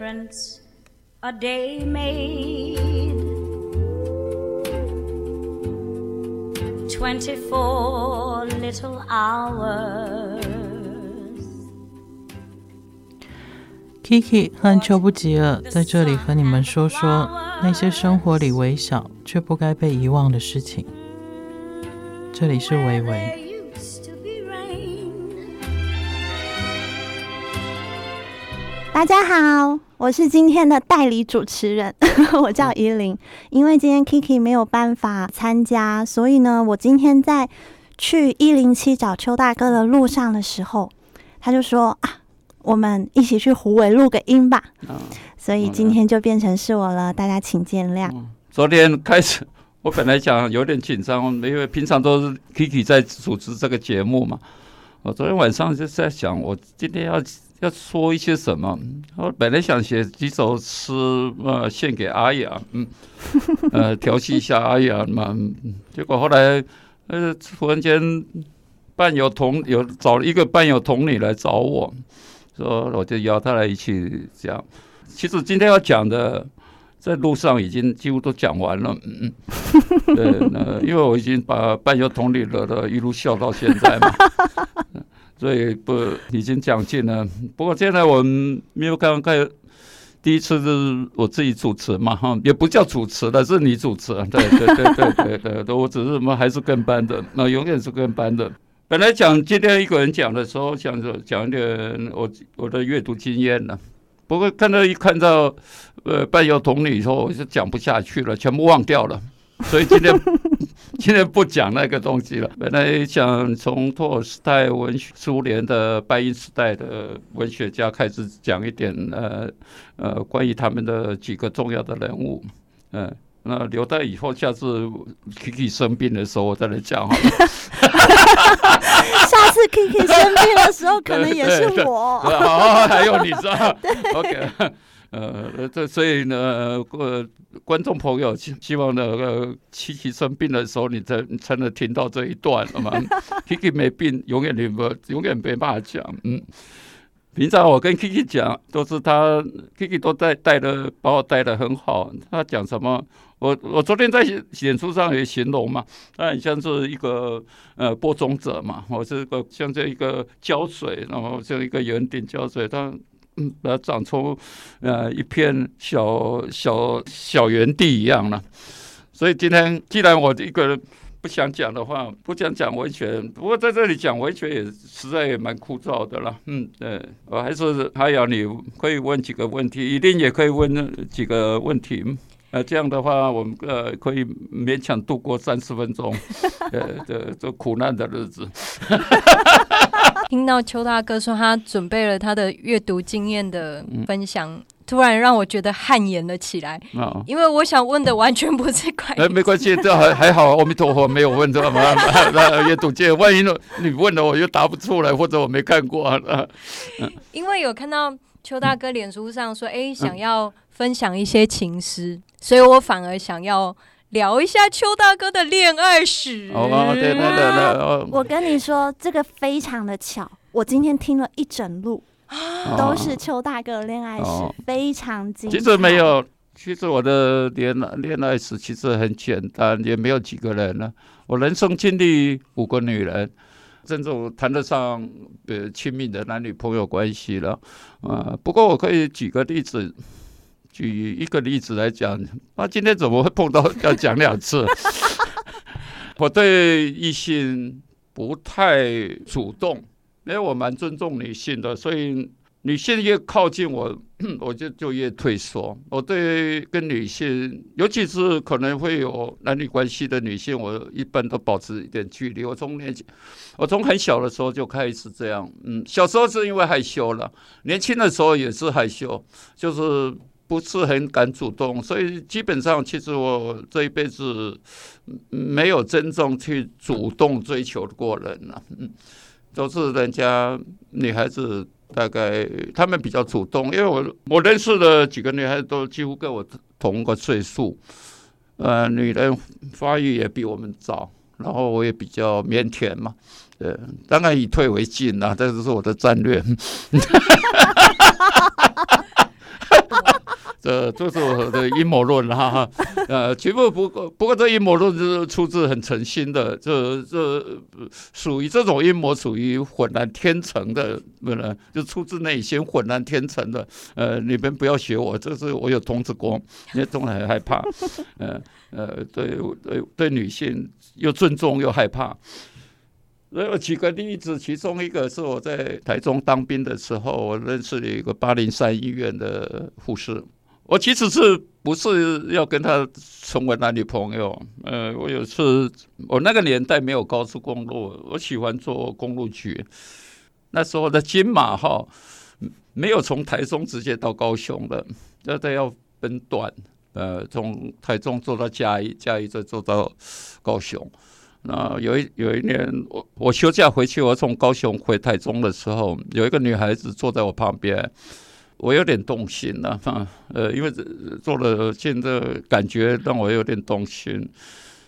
Difference a day made. Twenty-four little hours. Kiki 和邱不吉尔在这里和你们说说那些生活里微小却不该被遗忘的事情。这里是维维。大家好，我是今天的代理主持人，我叫依琳。因为今天 Kiki 没有办法参加，所以呢，我今天在去一零七找邱大哥的路上的时候，他就说啊，我们一起去湖尾录个音吧。所以今天就变成是我了，大家请见谅。昨天开始，我本来想有点紧张，因为平常都是 Kiki 在主持这个节目嘛。我昨天晚上就在想，我今天要。要说一些什么？我本来想写几首诗，呃，献给阿雅，嗯，呃，调戏一下阿雅嘛。结果后来，呃，突然间伴游童有找了一个伴游童女来找我，说我就邀她来一起讲。其实今天要讲的，在路上已经几乎都讲完了，嗯，对，那因为我已经把伴游童女惹得一路笑到现在嘛。所以不已经讲尽了。不过现在我们没有刚刚第一次是我自己主持嘛，哈，也不叫主持的，是你主持。对对对对对对，我只是我们还是跟班的，那永远是跟班的。本来讲今天一个人讲的时候，想着讲一点我我的阅读经验呢。不过看到一看到呃伴游同理以后，我就讲不下去了，全部忘掉了。所以今天。今天不讲那个东西了。本来想从托尔斯泰文学、苏联的白银时代的文学家开始讲一点，呃呃，关于他们的几个重要的人物，嗯、呃，那留待以后下次 Kiki 生病的时候我再来讲好了。下次 Kiki 生病的时候，可能也是我。好，还有你知道？OK。呃，这所以呢，呃，观众朋友希希望呢，呃，Kiki 生病的时候，你才才能听到这一段，好吗？Kiki 没病，永远你们永远没办法讲。嗯，平常我跟 Kiki 讲，都是他 Kiki 都带带的，把我带的很好。他讲什么，我我昨天在演出上也形容嘛，他很像是一个呃播种者嘛，我是个像这一个浇水，然后像一个园丁浇水，他。嗯，把它长出呃一片小小小园地一样了。所以今天既然我一个人不想讲的话，不想讲文学，不过在这里讲文学也实在也蛮枯燥的了。嗯，对，我还是还有你可以问几个问题，一定也可以问几个问题。呃，这样的话我们呃可以勉强度过三十分钟，呃这这苦难的日子。听到邱大哥说他准备了他的阅读经验的分享，嗯、突然让我觉得汗颜了起来。哦、因为我想问的完全不是关于……哎，没关系，这还还好。阿弥陀佛，没有问这么那 阅读经验，万一你问了我又答不出来，或者我没看过。啊、因为有看到邱大哥脸书上说，哎、嗯，想要分享一些情诗，嗯、所以我反而想要。聊一下邱大哥的恋爱史。哦，对对对对。我跟你说，这个非常的巧，我今天听了一整路，都是邱大哥的恋爱史，非常精彩。其实没有，其实我的恋恋爱史其实很简单，也没有几个人呢。我人生经历五个女人，真正谈得上呃亲密的男女朋友关系了。啊，不过我可以举个例子。举一个例子来讲，那今天怎么会碰到要讲两次？我对异性不太主动，因为我蛮尊重女性的，所以女性越靠近我，我就就越退缩。我对跟女性，尤其是可能会有男女关系的女性，我一般都保持一点距离。我从年轻，我从很小的时候就开始这样。嗯，小时候是因为害羞了，年轻的时候也是害羞，就是。不是很敢主动，所以基本上其实我这一辈子没有真正去主动追求过人了，嗯，都是人家女孩子大概他们比较主动，因为我我认识的几个女孩子都几乎跟我同个岁数，呃，女人发育也比我们早，然后我也比较腼腆嘛，呃，当然以退为进啊，这就是我的战略。这这是我的阴谋论哈，呃，全部不过不过这阴谋论是出自很诚心的，这这属于这种阴谋属于浑然天成的，不能就出自内心浑然天成的。呃，你们不要学我，这是我有童子功，因为总很害怕，呃呃，对对对，女性又尊重又害怕。所以我举个例子，其中一个是我在台中当兵的时候，我认识了一个八零三医院的护士。我其实是不是要跟他成为男女朋友？呃，我有次我那个年代没有高速公路，我喜欢坐公路局。那时候的金马号没有从台中直接到高雄的，那得要分段，呃，从台中坐到嘉义，嘉义再坐到高雄。那有一有一年，我我休假回去，我从高雄回台中的时候，有一个女孩子坐在我旁边，我有点动心了，哈，呃，因为做了现在感觉让我有点动心，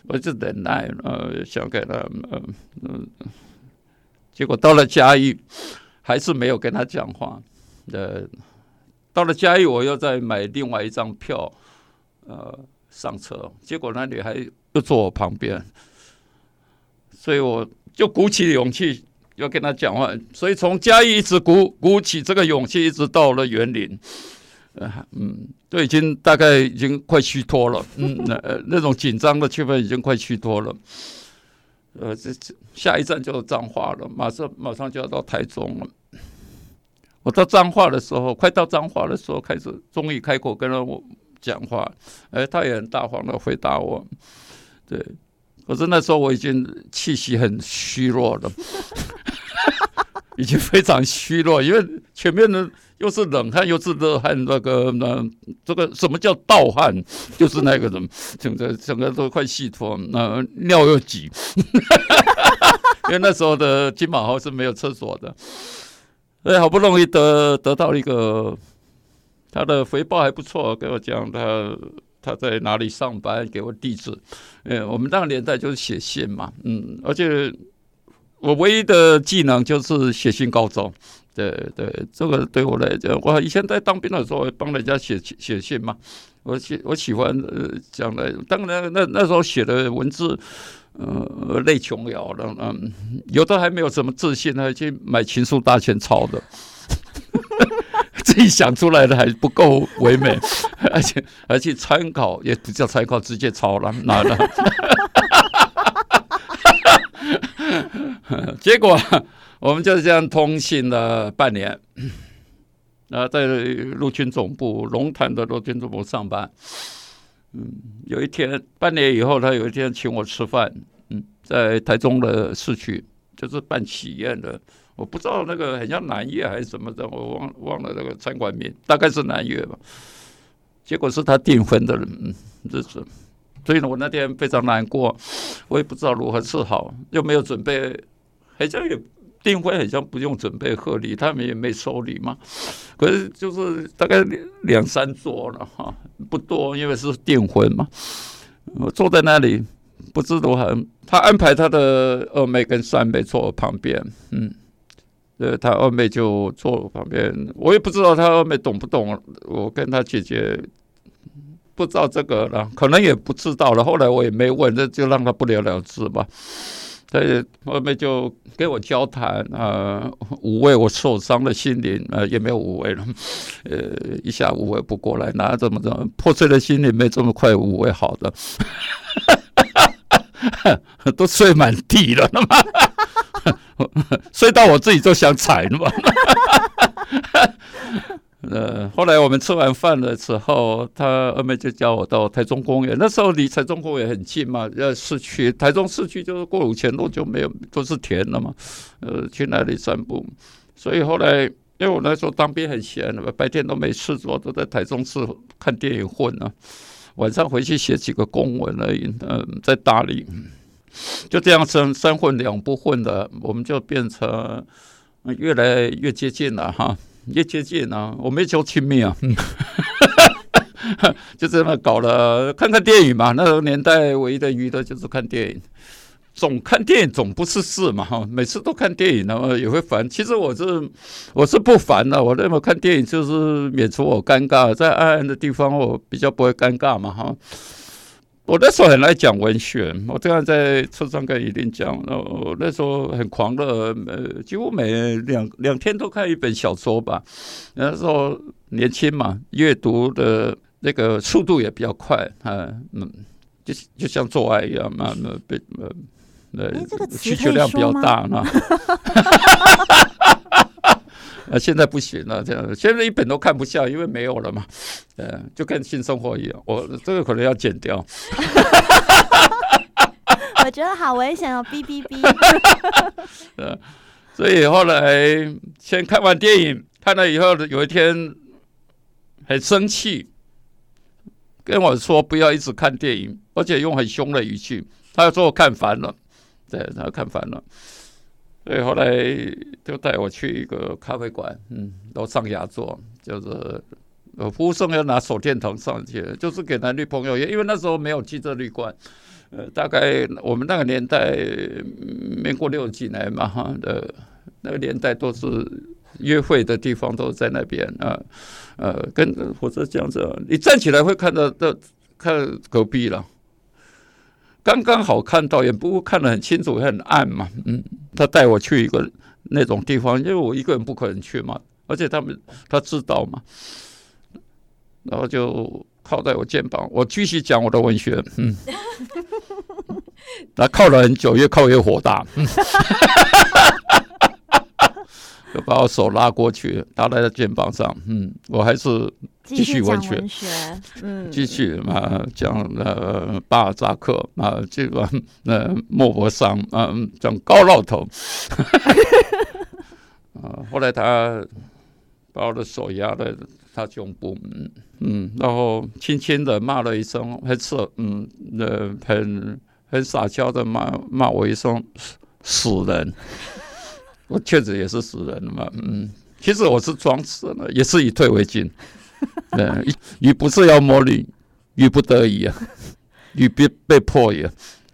我就忍耐，呃，想给他，嗯嗯，结果到了嘉义，还是没有跟他讲话，呃，到了嘉义，我又再买另外一张票，呃，上车，结果那女孩又坐我旁边。所以我就鼓起勇气要跟他讲话，所以从嘉义一直鼓鼓起这个勇气，一直到了园林，呃，嗯，都已经大概已经快虚脱了，嗯，那呃那种紧张的气氛已经快虚脱了，呃，这这下一站就是彰化了，马上马上就要到台中了。我到彰化的时候，快到彰化的时候，开始终于开口跟了我讲话，哎，他也很大方的回答我，对。可是那时候我已经气息很虚弱了，已经非常虚弱，因为前面呢又是冷汗又是热汗，那个那这个什么叫盗汗，就是那个人整个整个都快气脱，那尿又急，因为那时候的金马号是没有厕所的，所以好不容易得得到一个他的回报还不错，跟我讲他。他在哪里上班？给我地址。呃，我们那个年代就是写信嘛，嗯，而且我唯一的技能就是写信告状。对对，这个对我来讲，我以前在当兵的时候帮人家写写信嘛。我喜我喜欢呃讲的，当然那那时候写的文字，呃，泪琼瑶的，嗯，有的还没有什么自信，还去买情书大全抄的。自己想出来的还不够唯美，而且而且参考也不叫参考，直接抄了，拿了。结果我们就是这样通信了半年，然后在陆军总部龙潭的陆军总部上班。嗯，有一天半年以后，他有一天请我吃饭，嗯，在台中的市区，就是办喜宴的。我不知道那个很像南越还是什么的，我忘忘了那个餐馆名，大概是南越吧。结果是他订婚的人，嗯，这是，所以呢，我那天非常难过，我也不知道如何是好，又没有准备，好像也订婚，好像不用准备贺礼，他们也没收礼嘛。可是就是大概两三桌了哈，不多，因为是订婚嘛。我坐在那里，不知如何，他安排他的二妹跟三妹坐我旁边，嗯。呃，他二妹就坐我旁边，我也不知道他二妹懂不懂。我跟他姐姐不知道这个了，可能也不知道了。后来我也没问，那就让他不了了之吧。所以二妹就跟我交谈啊，抚慰我受伤的心灵，呃，也没有抚慰了，呃，一下抚慰不过来，哪怎么着，破碎的心灵没这么快抚慰好的，都碎满地了，那么。睡到我自己就想踩了嘛。呃，后来我们吃完饭的时候，他二妹就叫我到台中公园。那时候离台中公园很近嘛，要市区，台中市区就是过五千路就没有，都是田了嘛。呃，去那里散步。所以后来，因为我那时候当兵很闲，白天都没事做，都在台中市看电影混啊。晚上回去写几个公文而已。嗯、在大理。就这样三三混两不混的，我们就变成越来越接近了哈，越接近了，我没求亲密啊，就这么搞了。看看电影嘛，那个年代唯一的娱乐就是看电影，总看电影总不是事嘛哈，每次都看电影，然后也会烦。其实我是我是不烦的，我认为看电影就是免除我尴尬，在暗暗的地方我比较不会尴尬嘛哈。我那时候很爱讲文学，我这样在车上跟一定讲，我那时候很狂热，呃，几乎每两两天都看一本小说吧。那时候年轻嘛，阅读的那个速度也比较快啊，嗯，就就像做爱一样嘛，那被呃。呃，需求量比较大呢。啊，现在不行了，这样现在一本都看不下，因为没有了嘛。呃，就跟性生活一样，我这个可能要剪掉。我觉得好危险哦，哔哔哔。呃，所以后来先看完电影，看了以后，有一天很生气，跟我说不要一直看电影，而且用很凶的语气，他说我看烦了。对，他看烦了，所以后来就带我去一个咖啡馆，嗯，楼上雅座，就是呃，服务生要拿手电筒上去，就是给男女朋友，因为那时候没有汽车旅馆，呃，大概我们那个年代，民国六几年嘛，哈的，那个年代都是约会的地方都在那边啊，呃，跟火车这样子，你站起来会看到的，看隔壁了。刚刚好看到，也不看得很清楚，也很暗嘛。嗯，他带我去一个那种地方，因为我一个人不可能去嘛，而且他们他知道嘛，然后就靠在我肩膀，我继续讲我的文学。嗯，他靠了很久，越靠越火大。嗯 就把我手拉过去，搭在他肩膀上。嗯，我还是继续文学，嗯，继续嘛讲呃巴尔扎克啊，这个呃莫泊桑啊，讲高老头。啊，后来他把我的手压在他胸部，嗯嗯，然后轻轻的骂了一声，还是嗯呃很很撒娇的骂骂我一声死人。我确实也是死人了嘛，嗯，其实我是装死了，也是以退为进，嗯，你不是要摸你，与不得已啊，与被被迫也，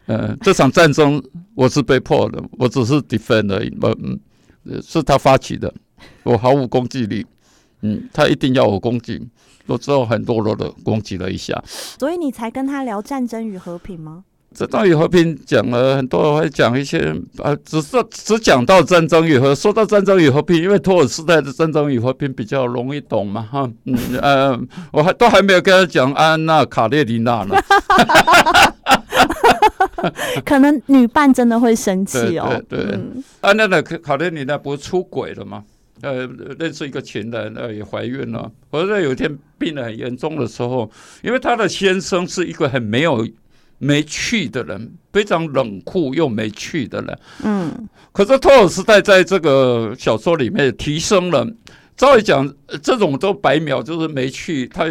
嗯，这场战争我是被迫的，我只是 defend 而已，嗯，是他发起的，我毫无攻击力，嗯，他一定要我攻击，我只有很懦弱的攻击了一下，所以你才跟他聊战争与和平吗？战争与和平讲了很多，还讲一些啊，只是只讲到战争与和，说到战争与和平，因为托尔斯泰的战争与和平比较容易懂嘛，哈，嗯呃，我还都还没有跟他讲安娜卡列尼娜呢，可能女伴真的会生气哦。对，对对，嗯、安娜的卡列尼娜不是出轨了吗？呃，认识一个情人，呃，也怀孕了。或者有一天病得很严重的时候，因为她的先生是一个很没有。没趣的人，非常冷酷又没趣的人。嗯，可是托尔斯泰在这个小说里面提升了。照理讲，这种都白描，就是没趣。他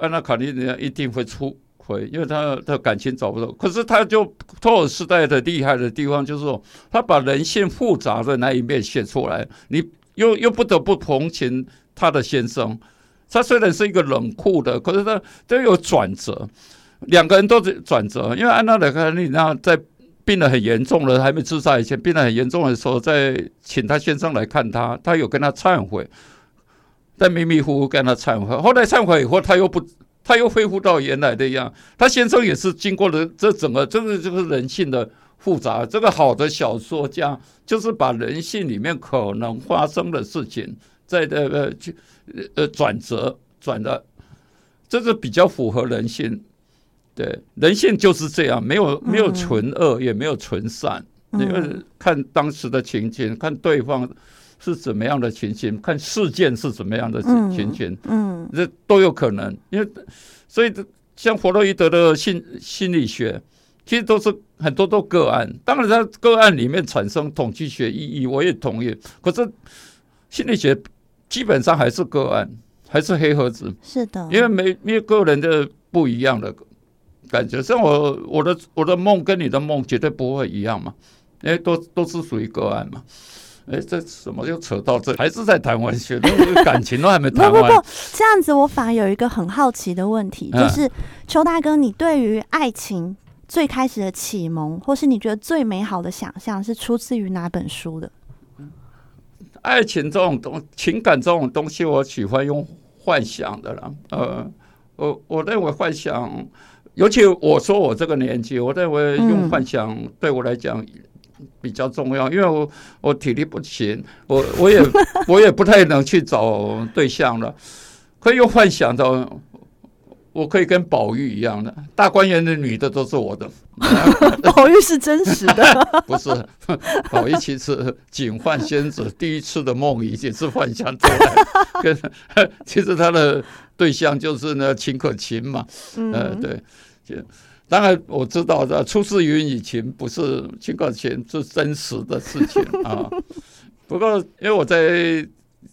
安娜卡列尼娜一定会出轨，因为他的感情找不到。可是他就托尔斯泰的厉害的地方，就是说他把人性复杂的那一面写出来，你又又不得不同情他的先生。他虽然是一个冷酷的，可是他都有转折。两个人都是转折，因为安娜的卡列尼娜在病得很严重了，还没自杀以前，病得很严重的时候，在请他先生来看他，他有跟他忏悔，但迷迷糊糊跟他忏悔。后来忏悔以后，他又不，他又恢复到原来的样。他先生也是经过了这整个，这个就是人性的复杂。这个好的小说家就是把人性里面可能发生的事情，在这个呃转折转的，这是比较符合人性。对，人性就是这样，没有没有纯恶，也没有纯善。因为看当时的情景，看对方是怎么样的情形，看事件是怎么样的情形，嗯，这都有可能。因为所以像弗洛伊德的心心理学，其实都是很多都个案。当然，在个案里面产生统计学意义，我也同意。可是心理学基本上还是个案，还是黑盒子。是的，因为每每个人的不一样的。感觉像我我的我的梦跟你的梦绝对不会一样嘛，因为都都是属于个案嘛。哎，这什么又扯到这？还是在谈文学，感情都还没 谈完。不不不，这样子我反而有一个很好奇的问题，就是邱大哥，你对于爱情最开始的启蒙，或是你觉得最美好的想象，是出自于哪本书的？爱情这种东，情感这种东西，我喜欢用幻想的啦。呃，我我认为幻想，尤其我说我这个年纪，我认为用幻想对我来讲比较重要，因为我我体力不行，我我也 我也不太能去找对象了，可以用幻想的。我可以跟宝玉一样的，大观园的女的都是我的。宝玉是真实的，不是？宝玉其实警幻仙子第一次的梦已经是幻想出来，跟其实他的对象就是那秦可卿嘛。嗯、呃，对，当然我知道的，出自于以前不是秦可卿是真实的事情啊。不过因为我在。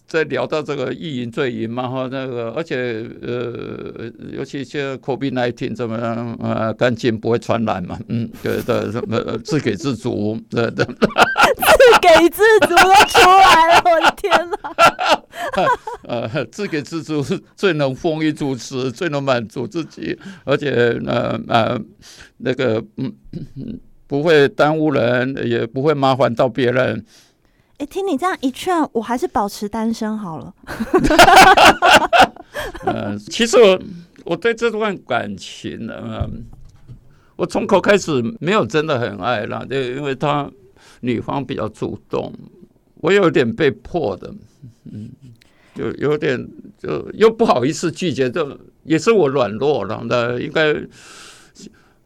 在聊到这个意淫罪淫嘛哈，那个而且呃，尤其像 COVID-19 怎么样呃，干净不会传染嘛，嗯，对的，什么自给自足，对的，自给自足都出来了，我 自给自足是最能丰衣足食，最能满足自己，而且呃呃那个嗯 不会耽误人，也不会麻烦到别人。哎，听你这样一劝，我还是保持单身好了。呃，其实我我对这段感情呢，呃，我从头开始没有真的很爱了，就因为他女方比较主动，我有点被迫的，嗯，就有点就又不好意思拒绝，就也是我软弱了的，应该。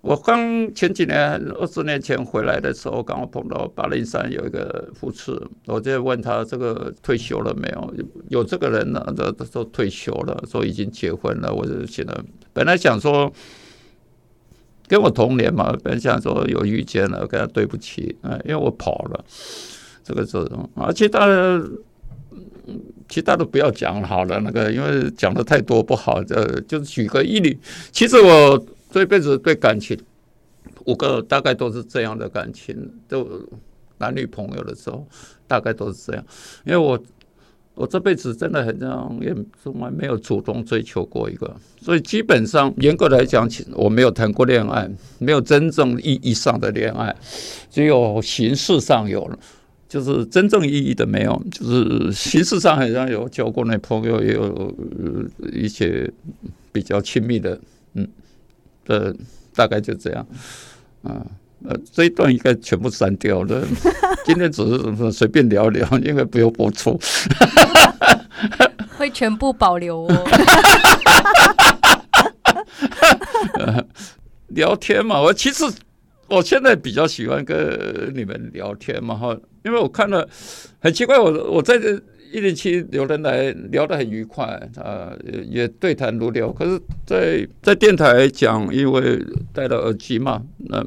我刚前几年二十年前回来的时候，刚好碰到八零三有一个护士，我就问他这个退休了没有？有这个人呢，都都退休了，说已经结婚了。我就现在本来想说跟我同年嘛，本想说有遇见了，跟他对不起啊，因为我跑了。这个这种而且他其他的不要讲好了，那个因为讲的太多不好，呃，就是举个例，其实我。这辈子对感情，五个大概都是这样的感情，都男女朋友的时候，大概都是这样。因为我我这辈子真的很这样，也从来没有主动追求过一个，所以基本上严格来讲，我没有谈过恋爱，没有真正意义上的恋爱，只有形式上有了，就是真正意义的没有，就是形式上好像有交过那朋友，也有一些比较亲密的，嗯。呃，大概就这样，啊，呃，这一段应该全部删掉了。今天只是随便聊聊，应该不用播出。会全部保留哦。聊天嘛，我其实我现在比较喜欢跟你们聊天嘛，哈，因为我看了很奇怪，我我在这。一零七有人来聊得很愉快啊，也对谈如流。可是在，在在电台讲，因为戴了耳机嘛，那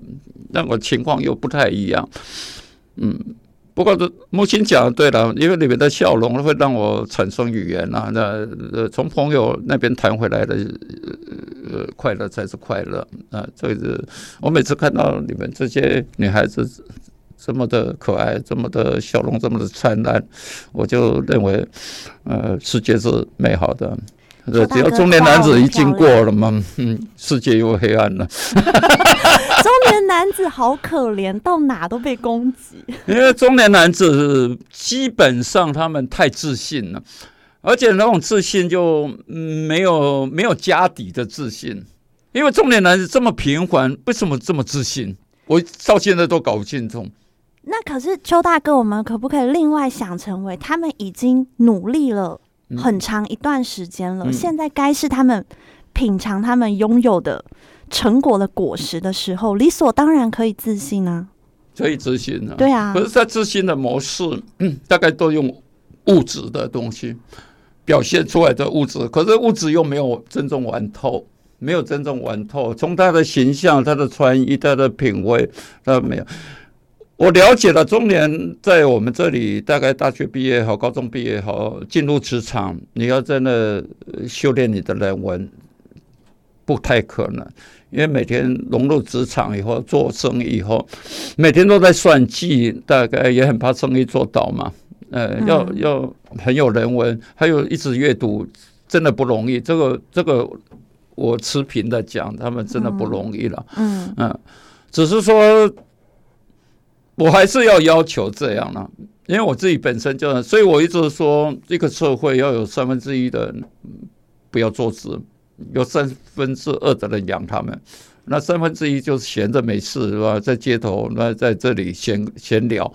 那我情况又不太一样。嗯，不过这木星讲的对了，因为里面的笑容会让我产生语言啊。那呃，从朋友那边谈回来的呃快乐才是快乐啊。这个我每次看到你们这些女孩子。这么的可爱，这么的笑容，这么的灿烂，我就认为，呃，世界是美好的。只要中年男子一经过了嘛，嗯，世界又黑暗了。中年男子好可怜，到哪都被攻击。因为中年男子基本上他们太自信了，而且那种自信就没有没有家底的自信。因为中年男子这么平凡，为什么这么自信？我到现在都搞不清楚。那可是邱大哥，我们可不可以另外想成为他们已经努力了很长一段时间了？嗯、现在该是他们品尝他们拥有的成果的果实的时候，理所当然可以自信啊，可以自信啊，对啊。可是他自信的模式，嗯，大概都用物质的东西表现出来的物质，可是物质又没有真正玩透，没有真正玩透。从他的形象、他的穿衣、他的品味，他没有。我了解了，中年在我们这里，大概大学毕业好，高中毕业好，进入职场，你要真的修炼你的人文，不太可能，因为每天融入职场以后，做生意以后，每天都在算计，大概也很怕生意做倒嘛。呃，要要很有人文，还有一直阅读，真的不容易。这个这个，我持平的讲，他们真的不容易了。嗯嗯。只是说，我还是要要求这样了，因为我自己本身就，所以我一直说，一个社会要有三分之一的人不要做事，有三分之二的人养他们，那三分之一就是闲着没事是吧？在街头，那在这里闲闲聊。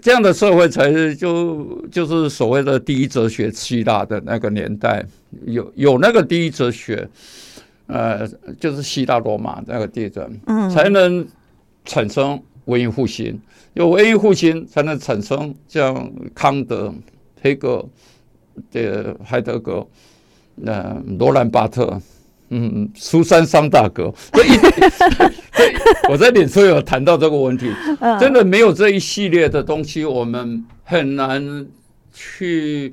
这样的社会才是就就是所谓的第一哲学，希腊的那个年代，有有那个第一哲学，呃，就是希腊罗马那个地震，嗯，才能产生文艺复兴，有文艺复兴才能产生像康德、黑格、这海德格、呃，罗兰巴特。嗯，苏珊桑大哥，所以我在脸书有谈到这个问题，真的没有这一系列的东西，我们很难去。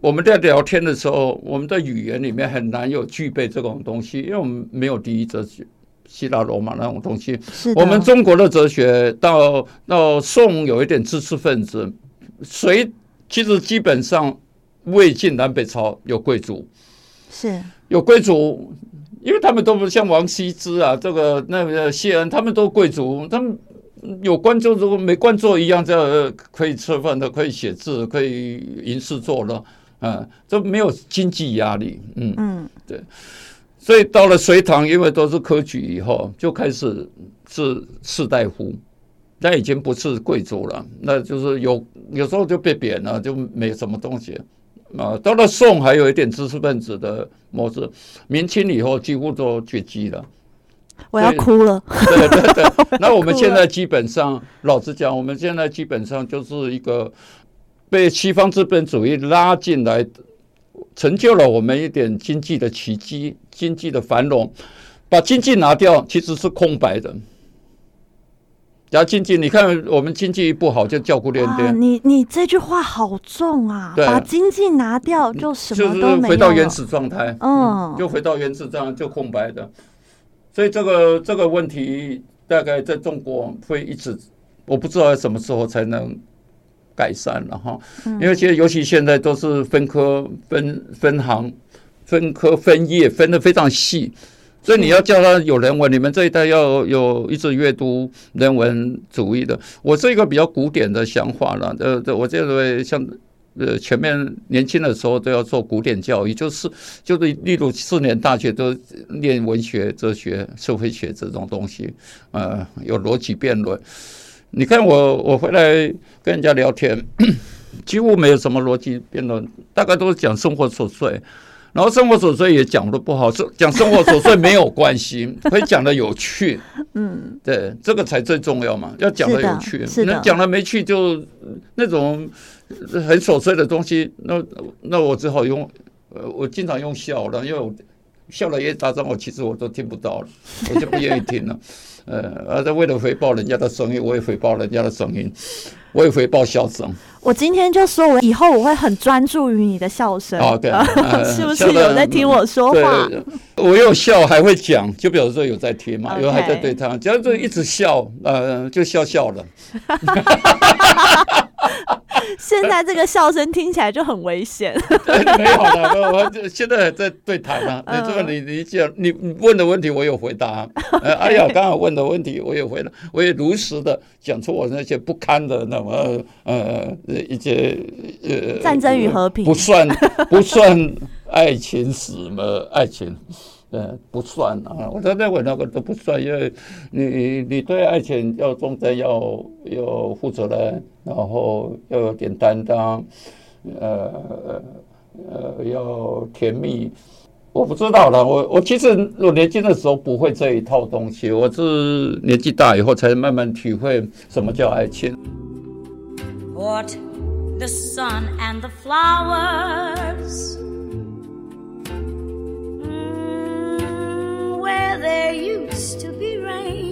我们在聊天的时候，我们的语言里面很难有具备这种东西，因为我们没有第一哲学，希腊罗马那种东西。我们中国的哲学到到宋有一点知识分子，隋其实基本上魏晋南北朝有贵族。是。有贵族，因为他们都不像王羲之啊，这个那个谢恩，他们都贵族，他们有官做，如果没官做一样，这可以吃饭的，可以写字，可以吟诗作乐，啊，这没有经济压力，嗯。嗯，对，所以到了隋唐，因为都是科举以后，就开始是士大夫，那已经不是贵族了，那就是有有时候就被贬了，就没什么东西。啊，到了宋还有一点知识分子的模式，明清以后几乎都绝迹了。我要哭了。对对对，那我们现在基本上，老实讲，我们现在基本上就是一个被西方资本主义拉进来，成就了我们一点经济的奇迹、经济的繁荣，把经济拿掉，其实是空白的。然后经济，你看我们经济一不好就叫苦连天。你你这句话好重啊！把经济拿掉就什么都没有。就是回到原始状态，嗯，就回到原始状态就空白的。所以这个这个问题大概在中国会一直，我不知道什么时候才能改善了哈。因为其实尤其现在都是分科分分行分科分业分得非常细。所以你要叫他有人文，你们这一代要有一直阅读人文主义的。我是一个比较古典的想法了，呃，我认为像呃前面年轻的时候都要做古典教育，就是就是例如四年大学都念文学、哲学、社会学这种东西，呃，有逻辑辩论。你看我我回来跟人家聊天，几乎没有什么逻辑辩论，大概都是讲生活琐碎。然后生活琐碎也讲的不好，说讲生活琐碎没有关系，可以讲的有趣。嗯，对，这个才最重要嘛，要讲的有趣。那讲的没趣就那种很琐碎的东西，那那我只好用，呃，我经常用笑了，因为我笑了一大张，我其实我都听不到了，我就不愿意听了。呃，而且为了回报人家的声音，我也回报人家的声音，我也回报笑声。我今天就说，我以后我会很专注于你的笑声。哦，对，是不是有在听我说话？我有笑，还会讲，就表示说有在听嘛，有还在对他，只要就一直笑，呃，就笑笑了。现在这个笑声听起来就很危险。没有了，我现在还在对谈啊。你这个你你讲你问的问题我有回答，呃，阿雅刚好问的问题我有回答，我也如实的讲出我那些不堪的那么呃一些呃战争与和平不算不算爱情史吗？爱情。对，不算啊！我认为那个都不算，因为你你对爱情要忠贞，要要负责任，然后要有点担当，呃呃，要甜蜜。我不知道了，我我其实我年轻的时候不会这一套东西，我是年纪大以后才慢慢体会什么叫爱情。What the sun and the flowers where there used to be rain.